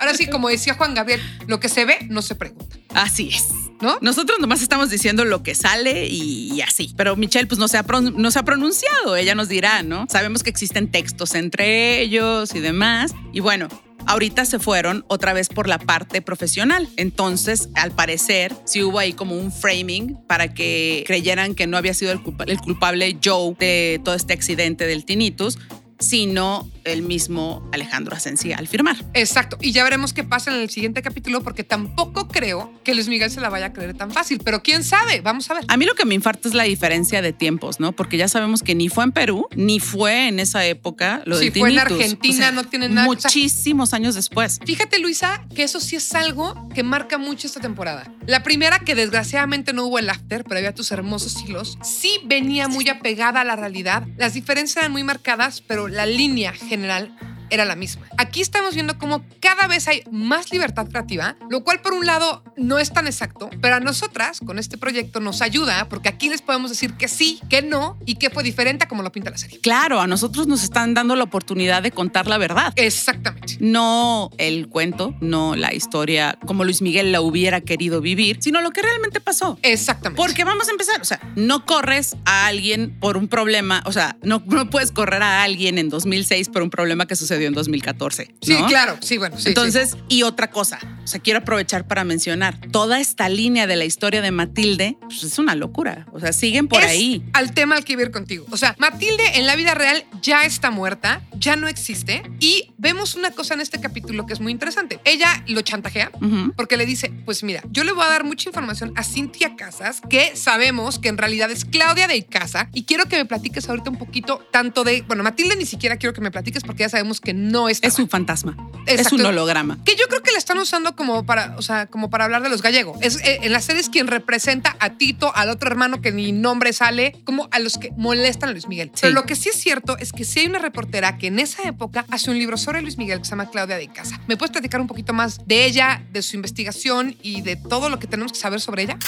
Ahora sí, como decía Juan Gabriel, lo que se ve no se pregunta. Así es. ¿No? Nosotros nomás estamos diciendo lo que sale y, así. Pero Michelle, pues no se, ha no se ha pronunciado. Ella nos dirá, ¿no? Sabemos que existen textos entre ellos y demás. Y bueno, ahorita se fueron otra vez por la parte profesional. Entonces, al parecer, sí hubo ahí como un framing para que creyeran que no había sido el, el culpable Joe de todo este accidente del tinnitus, sino el mismo Alejandro Asencia al firmar. Exacto. Y ya veremos qué pasa en el siguiente capítulo, porque tampoco creo que Luis Miguel se la vaya a creer tan fácil. Pero quién sabe, vamos a ver. A mí lo que me infarta es la diferencia de tiempos, ¿no? Porque ya sabemos que ni fue en Perú, ni fue en esa época lo sí, fue en Argentina, no tiene nada. Muchísimos años después. Fíjate, Luisa, que eso sí es algo que marca mucho esta temporada. La primera, que desgraciadamente no hubo el after, pero había tus hermosos hilos, sí venía muy apegada a la realidad. Las diferencias eran muy marcadas, pero la línea general era la misma. Aquí estamos viendo cómo cada vez hay más libertad creativa, lo cual por un lado no es tan exacto, pero a nosotras con este proyecto nos ayuda porque aquí les podemos decir que sí, que no y que fue diferente a como lo pinta la serie. Claro, a nosotros nos están dando la oportunidad de contar la verdad. Exactamente. No el cuento, no la historia como Luis Miguel la hubiera querido vivir, sino lo que realmente pasó. Exactamente. Porque vamos a empezar, o sea, no corres a alguien por un problema, o sea, no, no puedes correr a alguien en 2006 por un problema que sucedió en 2014. Sí, claro, sí, bueno. Sí, Entonces, y otra cosa, o sea, quiero aprovechar para mencionar, toda esta línea de la historia de Matilde pues, es una locura. O sea, siguen por ahí. Al tema al que ir contigo. O sea, Matilde en la vida real ya está muerta, ya no existe. Y vemos una cosa en este capítulo que es muy interesante. Ella lo chantajea porque le dice: Pues mira, yo le voy a dar mucha información a Cintia Casas, que sabemos que en realidad es Claudia de Casa, y quiero que me platiques ahorita un poquito tanto de. Bueno, Matilde ni siquiera quiero que me platiques porque ya sabemos que no es. Es un fantasma. Es un holograma. Que yo creo que la están usando como para, o sea, como para hablar de los gallegos. Es, eh, en la serie es quien representa a Tito, al otro hermano que ni nombre sale, como a los que molestan a Luis Miguel. Pero lo que sí es cierto es que sí hay una reportera que en esa época hace un libro sobre Luis Miguel que se llama Claudia de Casa. ¿Me puedes platicar un poquito más de ella, de su investigación y de todo lo que tenemos que saber sobre ella?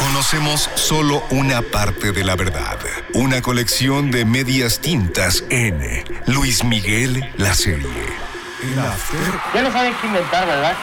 Conocemos solo una parte de la verdad. Una colección de medias tintas en Luis Miguel, la serie. Ya no saben qué inventar, ¿verdad?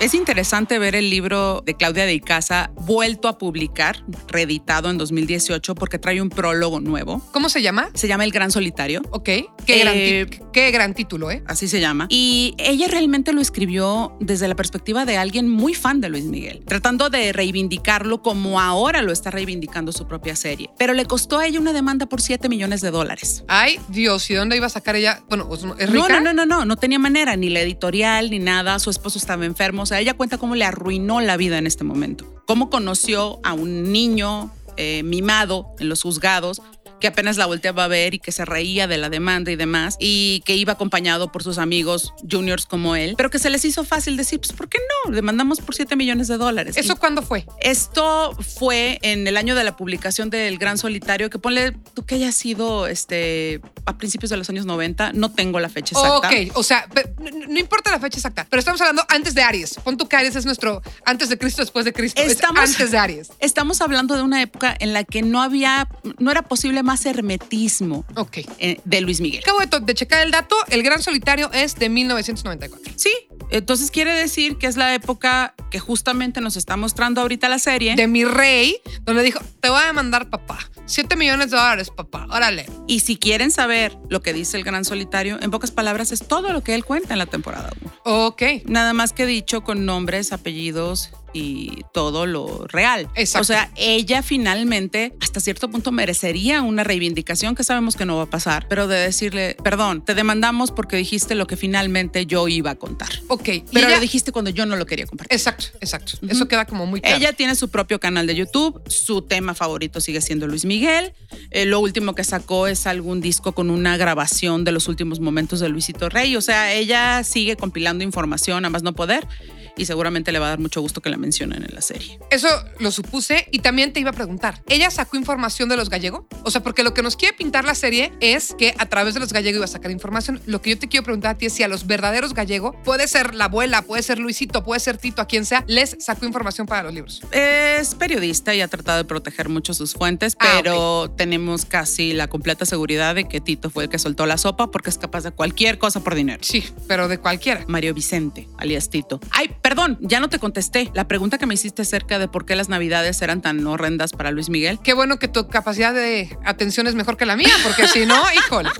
Es interesante ver el libro de Claudia de Icaza vuelto a publicar, reeditado en 2018, porque trae un prólogo nuevo. ¿Cómo se llama? Se llama El Gran Solitario. Ok. Qué, gran, eh, qué gran título, ¿eh? Así se llama. Y ella realmente lo escribió desde la perspectiva de alguien muy fan de Luis Miguel, tratando de reivindicarlo como ahora lo está reivindicando su propia serie. Pero le costó a ella una demanda por 7 millones de dólares. Ay, Dios, ¿y dónde iba a sacar ella? Bueno, ¿es rica? No, no, no, no, no, no tenía manera, ni la editorial, ni nada. Su esposo estaba enfermo sea, ella cuenta cómo le arruinó la vida en este momento. Cómo conoció a un niño eh, mimado en los juzgados que apenas la volteaba a ver y que se reía de la demanda y demás, y que iba acompañado por sus amigos juniors como él, pero que se les hizo fácil decir, pues, ¿por qué no? Demandamos por 7 millones de dólares. ¿Eso cuándo fue? Esto fue en el año de la publicación del Gran Solitario, que ponle tú que haya sido este, a principios de los años 90, no tengo la fecha exacta. Ok, o sea, no, importa la fecha exacta, pero estamos hablando antes de Aries. Pon tú que Aries es nuestro antes de Cristo, después de Cristo. Estamos, antes de Aries. Estamos hablando de una época en la que no había, no era posible más hermetismo eh, de Luis Miguel. Acabo de, checar el dato, el Gran Solitario es de 1994. Sí, entonces quiere decir que es la época que justamente nos está mostrando ahorita la serie. De mi rey, donde dijo, te voy a mandar papá. 7 millones de dólares, papá. Órale. Y si quieren saber lo que dice el Gran Solitario, en pocas palabras es todo lo que él cuenta en la temporada 1. Ok. Nada más que dicho con nombres, apellidos y todo lo real. Exacto. O sea, ella finalmente hasta cierto punto merecería una reivindicación que sabemos que no va a pasar, pero de decirle, perdón, te demandamos porque dijiste lo que finalmente yo iba a contar. Ok. Pero lo dijiste cuando yo no lo quería compartir. Exacto, exacto. Eso queda como muy claro. Ella tiene su propio canal de YouTube, su tema favorito sigue siendo Luis Miguel. Eh, lo último que sacó es algún disco con una grabación de los últimos momentos de Luisito Rey. O sea, ella sigue compilando información a más no poder y seguramente le va a dar mucho gusto que la mencionen en la serie. Eso lo supuse y también te iba a preguntar, ¿ella sacó información de los gallegos? O sea, porque lo que nos quiere pintar la serie es que a través de los gallegos iba a sacar información. Lo que yo te quiero preguntar a ti es si a los verdaderos gallegos, puede ser la abuela, puede ser Luisito, puede ser Tito, a quien sea, les sacó información para los libros. Es periodista y ha tratado de proteger mucho sus fuentes, Ah, pero tenemos casi la completa seguridad de que Tito fue el que soltó la sopa porque es capaz de cualquier cosa por dinero. Sí, pero de cualquiera. Mario Vicente, alias Tito. Perdón, ya no te contesté. La pregunta que me hiciste acerca de por qué las navidades eran tan horrendas para Luis Miguel. Qué bueno que tu capacidad de atención es mejor que la mía, porque si no, híjole.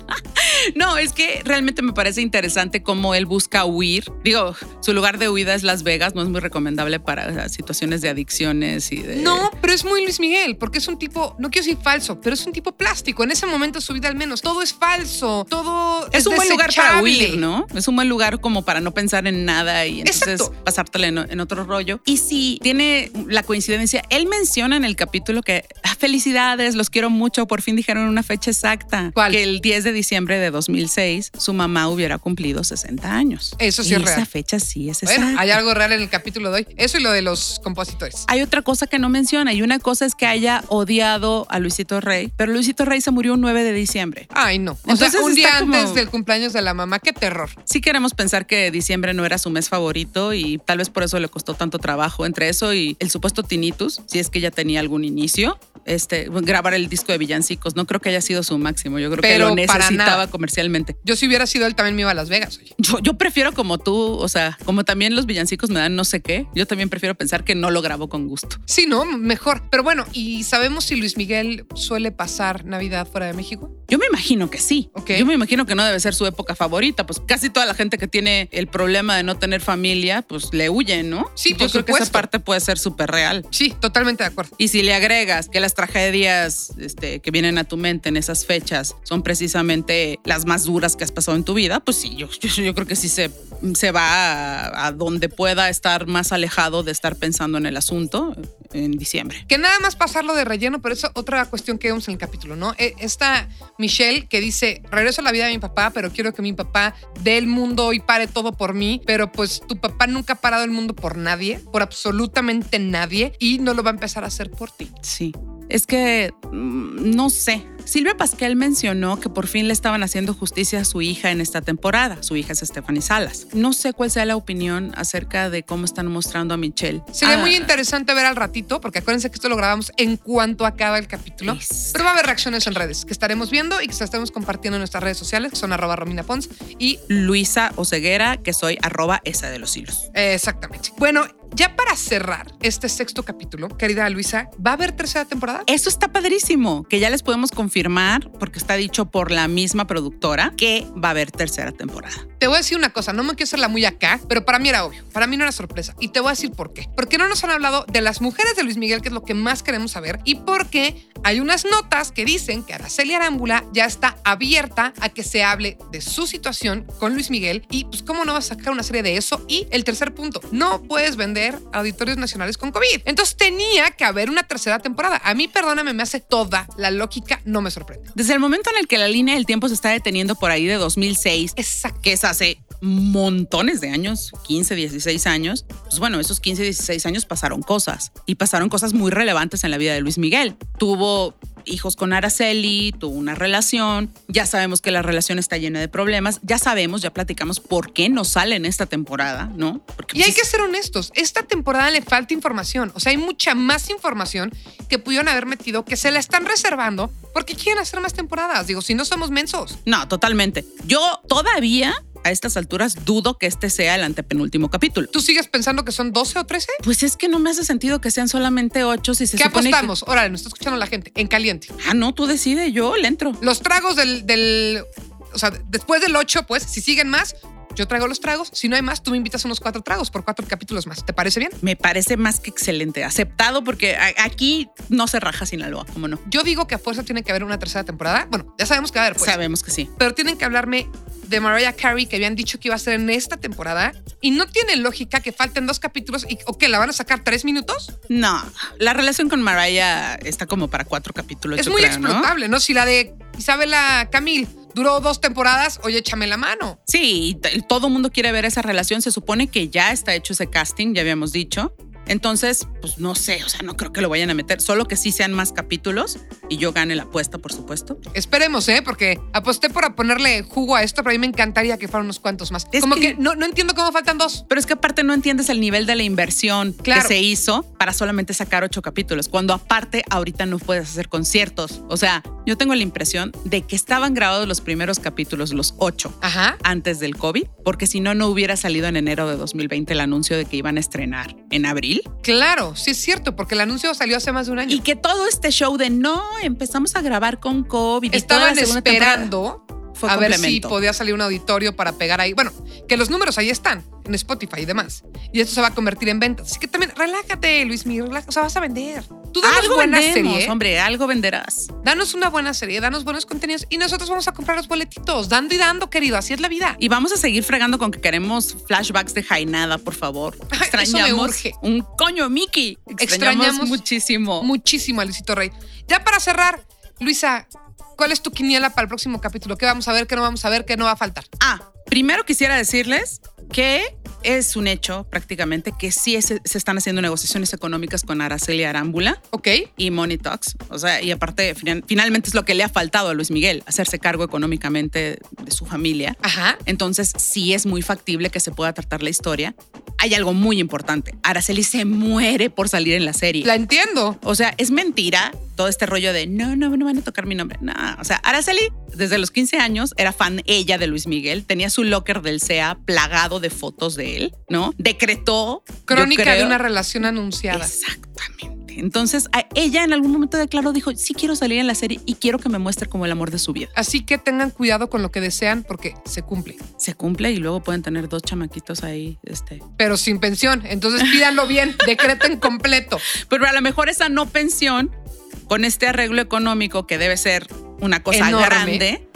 No, es que realmente me parece interesante cómo él busca huir. Digo, su lugar de huida es Las Vegas, no es muy recomendable para situaciones de adicciones y de... No, pero es muy Luis Miguel, porque es un tipo, no quiero decir falso, pero es un tipo plástico. En ese momento de su vida al menos, todo es falso, todo es, Es un buen lugar para huir, ¿no? Es un buen lugar como para no pensar en nada y entonces Exacto. Pasártela en, en otro rollo. Y sí, tiene la coincidencia. Él menciona en el capítulo que "Ah, felicidades, los quiero mucho, por fin dijeron una fecha exacta. ¿Cuál? Que el 10 de diciembre de 2006 su mamá hubiera cumplido 60 años. Eso sí y es esa real. fecha sí es exacta. Bueno, hay algo real en el capítulo de hoy. Eso y lo de los compositores. Hay otra cosa que no menciona y una cosa es que haya odiado a Luisito Rey, pero Luisito Rey se murió un 9 de diciembre. Ay, no. O Entonces sea, un día como- antes del cumpleaños de la mamá. Qué terror. Sí queremos pensar que diciembre no era su mes favorito y tal vez por eso le costó tanto trabajo. Entre eso y el supuesto tinnitus, si es que ya tenía algún inicio, este, grabar el disco de villancicos. No creo que haya sido su máximo. Yo creo Pero que lo necesitaba comercialmente. Yo si hubiera sido él también me iba a Las Vegas. oye. Yo, yo prefiero como tú, o sea, como también los villancicos me dan no sé qué, yo también prefiero pensar que no lo grabó con gusto. Sí, no, mejor. Pero bueno, ¿y sabemos si Luis Miguel suele pasar Navidad fuera de México? Yo me imagino que sí. Ok. Yo me imagino que no debe ser su época favorita. Pues casi toda la gente que tiene el problema de no tener familia, pues le huye, ¿no? Sí, Yo por creo que esa parte puede ser súper real. Sí, totalmente de acuerdo. Y si le agregas que las tragedias este, que vienen a tu mente en esas fechas son precisamente las más duras que has pasado en tu vida, pues sí, yo, yo, yo creo que sí se, se va a, a donde pueda estar más alejado de estar pensando en el asunto en diciembre. Que nada más pasarlo de relleno, pero eso otra cuestión que vemos en el capítulo, ¿no? Eh, Esta Michelle que dice, regreso a la vida de mi papá, pero quiero que mi papá dé el mundo y pare todo por mí, pero pues tu papá nunca ha parado el mundo por nadie, por absolutamente nadie, y no lo va a empezar a hacer por ti. Sí. Es que mm, no sé. Silvia Pasquel mencionó que por fin le estaban haciendo justicia a su hija en esta temporada. Su hija es Stephanie Salas. No sé cuál sea la opinión acerca de cómo están mostrando a Michelle. Sería Ah, muy interesante ver al ratito, porque acuérdense que esto lo grabamos en cuanto acaba el capítulo. Exacto. Pero va a haber reacciones en redes que estaremos viendo y que estaremos compartiendo en nuestras redes sociales, que son arroba Romina Pons y Luisa Oceguera, que soy arroba esa de los hilos. exactamente. Bueno, ya para cerrar este sexto capítulo, querida Luisa, ¿va a haber tercera temporada? Eso está padrísimo, que ya les podemos confirmar, porque está dicho por la misma productora, que va a haber tercera temporada. Te voy a decir una cosa, no me quiero hacerla muy acá, pero para mí era obvio, para mí no era sorpresa. Y te voy a decir por qué. Porque no nos han hablado de las mujeres de Luis Miguel, que es lo que más queremos saber, y porque hay unas notas que dicen que Araceli Arámbula ya está abierta a que se hable de su situación con Luis Miguel. Y pues, ¿cómo no vas a sacar una serie de eso? Y el tercer punto, no puedes vender auditorios nacionales con COVID. Entonces tenía que haber una tercera temporada. A mí, perdóname, me hace toda la lógica, no me sorprende. Desde el momento en el que la línea del tiempo se está deteniendo por ahí de 2006, Exacto. que es hace montones de años, 15, 16 años, pues bueno, esos 15, 16 años pasaron cosas y pasaron cosas muy relevantes en la vida de Luis Miguel. Tuvo hijos con Araceli, tuvo una relación, ya sabemos que la relación está llena de problemas, ya sabemos, ya platicamos por qué no sale en esta temporada, ¿no? Porque Y hay pues, que ser honestos, esta temporada le falta información, o sea, hay mucha más información que pudieron haber metido que se la están reservando porque quieren hacer más temporadas. Digo, si no somos mensos. No, totalmente. Yo todavía a estas alturas dudo que este sea el antepenúltimo capítulo. ¿Tú sigues pensando que son 12 o 13? Pues es que no me hace sentido que sean solamente ocho si se ¿Qué supone que- apostamos? Órale, nos está escuchando la gente, en caliente. Ah, no, tú decides, yo le entro. Los tragos del, del- o sea, después del 8, pues, si siguen más, yo traigo los tragos. Si no hay más, tú me invitas unos cuatro tragos por cuatro capítulos más. ¿Te parece bien? Me parece más que excelente, aceptado porque a- aquí no se raja Sinaloa, ¿cómo no? Yo digo que a fuerza tiene que haber una tercera temporada. Bueno, ya sabemos que va a haber, pues. Sabemos que sí. pero tienen que hablarme de Mariah Carey que habían dicho que iba a ser en esta temporada y no tiene lógica que falten dos capítulos y o que la van a sacar tres minutos. No, la relación con Mariah está como para cuatro capítulos. es muy creo, ¿no? explotable, ¿no? Si la de Isabela Camil Duró dos temporadas, oye, échame la mano. Sí, todo el mundo quiere ver esa relación. Se supone que ya está hecho ese casting, ya habíamos dicho. Entonces, pues no sé, o sea, no creo que lo vayan a meter, solo que sí sean más capítulos y yo gane la apuesta, por supuesto. Esperemos, ¿eh? Porque aposté por ponerle jugo a esto, pero a mí me encantaría que fueran unos cuantos más. Es Como que- que, no, no entiendo cómo faltan dos. Pero es que aparte no entiendes el nivel de la inversión Claro. que se hizo para solamente sacar ocho capítulos, cuando aparte ahorita no puedes hacer conciertos. O sea, yo tengo la impresión de que estaban grabados los primeros capítulos, los ocho, Ajá. antes del COVID, porque si no, no hubiera salido en enero de 2020 el anuncio de que iban a estrenar en abril. Claro, sí es cierto, porque el anuncio salió hace más de un año. Y que todo este show de no, empezamos a grabar con COVID. y toda Estaban la segunda temporada esperando a ver si podía salir un auditorio para pegar ahí. Bueno, que los números ahí están, en Spotify y demás. Y esto se va a convertir en ventas. Así que también, relájate, Luis Miguel, relájate. O sea, vas a vender. Tú danos Algo buena vendemos, serie. hombre, algo venderás. Danos una buena serie, danos buenos contenidos y nosotros vamos a comprar los boletitos. Dando y dando, querido. Así es la vida. Y vamos a seguir fregando con que queremos flashbacks de Jainada, por favor. Ay, eso me Extrañamos urge. un coño Mickey. Extrañamos, Extrañamos muchísimo. Muchísimo a Luisito Rey. Ya para cerrar, Luisa, ¿cuál es tu quiniela para el próximo capítulo? ¿Qué vamos a ver? ¿Qué no vamos a ver? ¿Qué no va a faltar? Ah, primero quisiera decirles que es un hecho prácticamente que sí es- se están haciendo negociaciones económicas con Araceli Arámbula ¿Ok? y Money Talks. O sea, y aparte, final- finalmente es lo que le ha faltado a Luis Miguel, hacerse cargo económicamente de su familia. Ajá. Entonces, sí es muy factible que se pueda tratar la historia. Hay algo muy importante. Araceli se muere por salir en la serie. La entiendo. O sea, es mentira todo este rollo de no, no, no van a tocar mi nombre. No, o sea, Araceli desde los 15 años era fan ella de Luis Miguel, tenía su locker del SEA plagado de fotos de él, ¿no? Decretó. Crónica de una relación anunciada. Exactamente. Entonces, a- ella en algún momento declaró, dijo, sí quiero salir en la serie y quiero que me muestre como el amor de su vida. Así que tengan cuidado con lo que desean porque se cumple. Se cumple y luego pueden tener dos chamaquitos ahí, este. Pero sin pensión. Entonces pídanlo bien. Decreten completo. Pero a lo mejor esa no pensión, con este arreglo económico que debe ser una cosa Enorme. grande,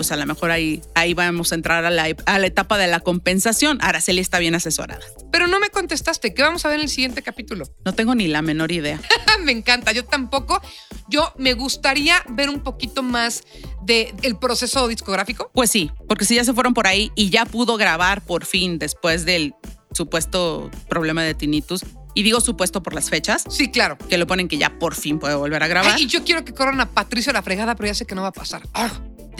pues a lo mejor ahí, ahí vamos a entrar a la, a la etapa de la compensación. Araceli está bien asesorada. Pero no me contestaste. ¿Qué vamos a ver en el siguiente capítulo? No tengo ni la menor idea. me encanta. Yo tampoco. Yo me gustaría ver un poquito más del el proceso discográfico. Pues sí, porque si ya se fueron por ahí y ya pudo grabar por fin después del supuesto problema de tinnitus, y digo supuesto por las fechas, Sí, claro. que lo ponen que ya por fin puede volver a grabar. Ay, y yo quiero que corran a Patricio la fregada, pero ya sé que no va a pasar. Ah,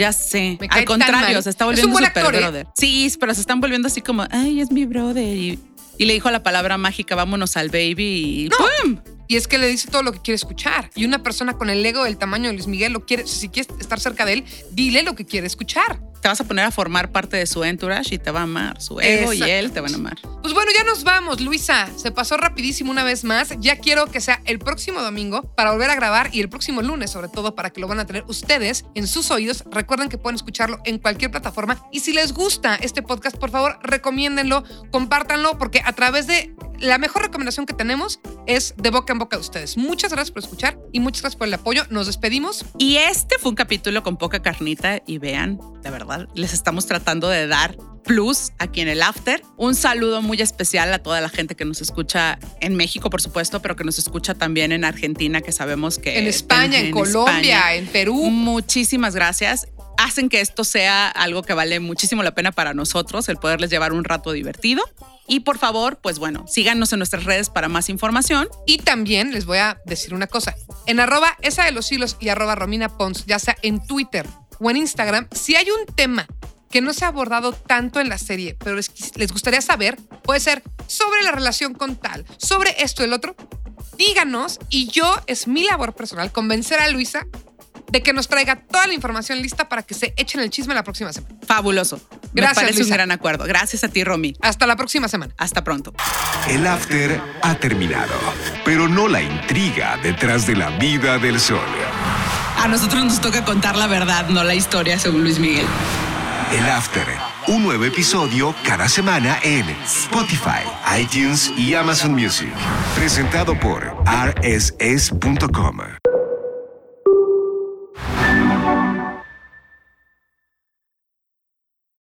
Ya sé. Me Al contrario, se está Es un volviendo buen super actor, ¿eh? brother. Sí, pero se están volviendo así como, ay, es mi brother. Y, y le dijo la palabra mágica, vámonos al baby y ¡pum! Y es que le dice todo lo que quiere escuchar. Y una persona con el ego del tamaño de Luis Miguel lo quiere, si quieres estar cerca de él, dile lo que quiere escuchar. Te vas a poner a formar parte de su entourage y te va a amar. Su ego y él te van a amar. Pues bueno, ya nos vamos, Luisa. Se pasó rapidísimo una vez más. Ya quiero que sea el próximo domingo para volver a grabar y el próximo lunes, sobre todo, para que lo van a tener ustedes en sus oídos. Recuerden que pueden escucharlo en cualquier plataforma. Y si les gusta este podcast, por favor, recomiéndenlo, compártanlo, porque a través de la mejor recomendación que tenemos es de boca en boca de ustedes. Muchas gracias por escuchar y muchas gracias por el apoyo. Nos despedimos. Y este fue un capítulo con poca carnita y vean, de verdad, les estamos tratando de dar plus aquí en el after. Un saludo muy especial a toda la gente que nos escucha en México, por supuesto, pero que nos escucha también en Argentina, que sabemos que... En España, en, Colombia, España. en Perú. Muchísimas gracias. Hacen que esto sea algo que vale muchísimo la pena para nosotros, el poderles llevar un rato divertido. Y por favor, pues bueno, síganos en nuestras redes para más información. Y también les voy a decir una cosa. En arroba esa de los hilos y arroba Romina Pons, ya sea en Twitter o en Instagram, si hay un tema que no se ha abordado tanto en la serie, pero les, gustaría saber, puede ser sobre la relación con tal, sobre esto el otro, díganos y yo, es mi labor personal, convencer a Luisa de que nos traiga toda la información lista para que se echen el chisme la próxima semana. Fabuloso. Gracias, Me parece un gran acuerdo. Gracias a ti, Romy. Hasta la próxima semana. Hasta pronto. El after ha terminado, pero no la intriga detrás de la vida del sol. A nosotros nos toca contar la verdad, no la historia, según Luis Miguel. El after, un nuevo episodio cada semana en Spotify, iTunes y Amazon Music. Presentado por rss.com. Yeah.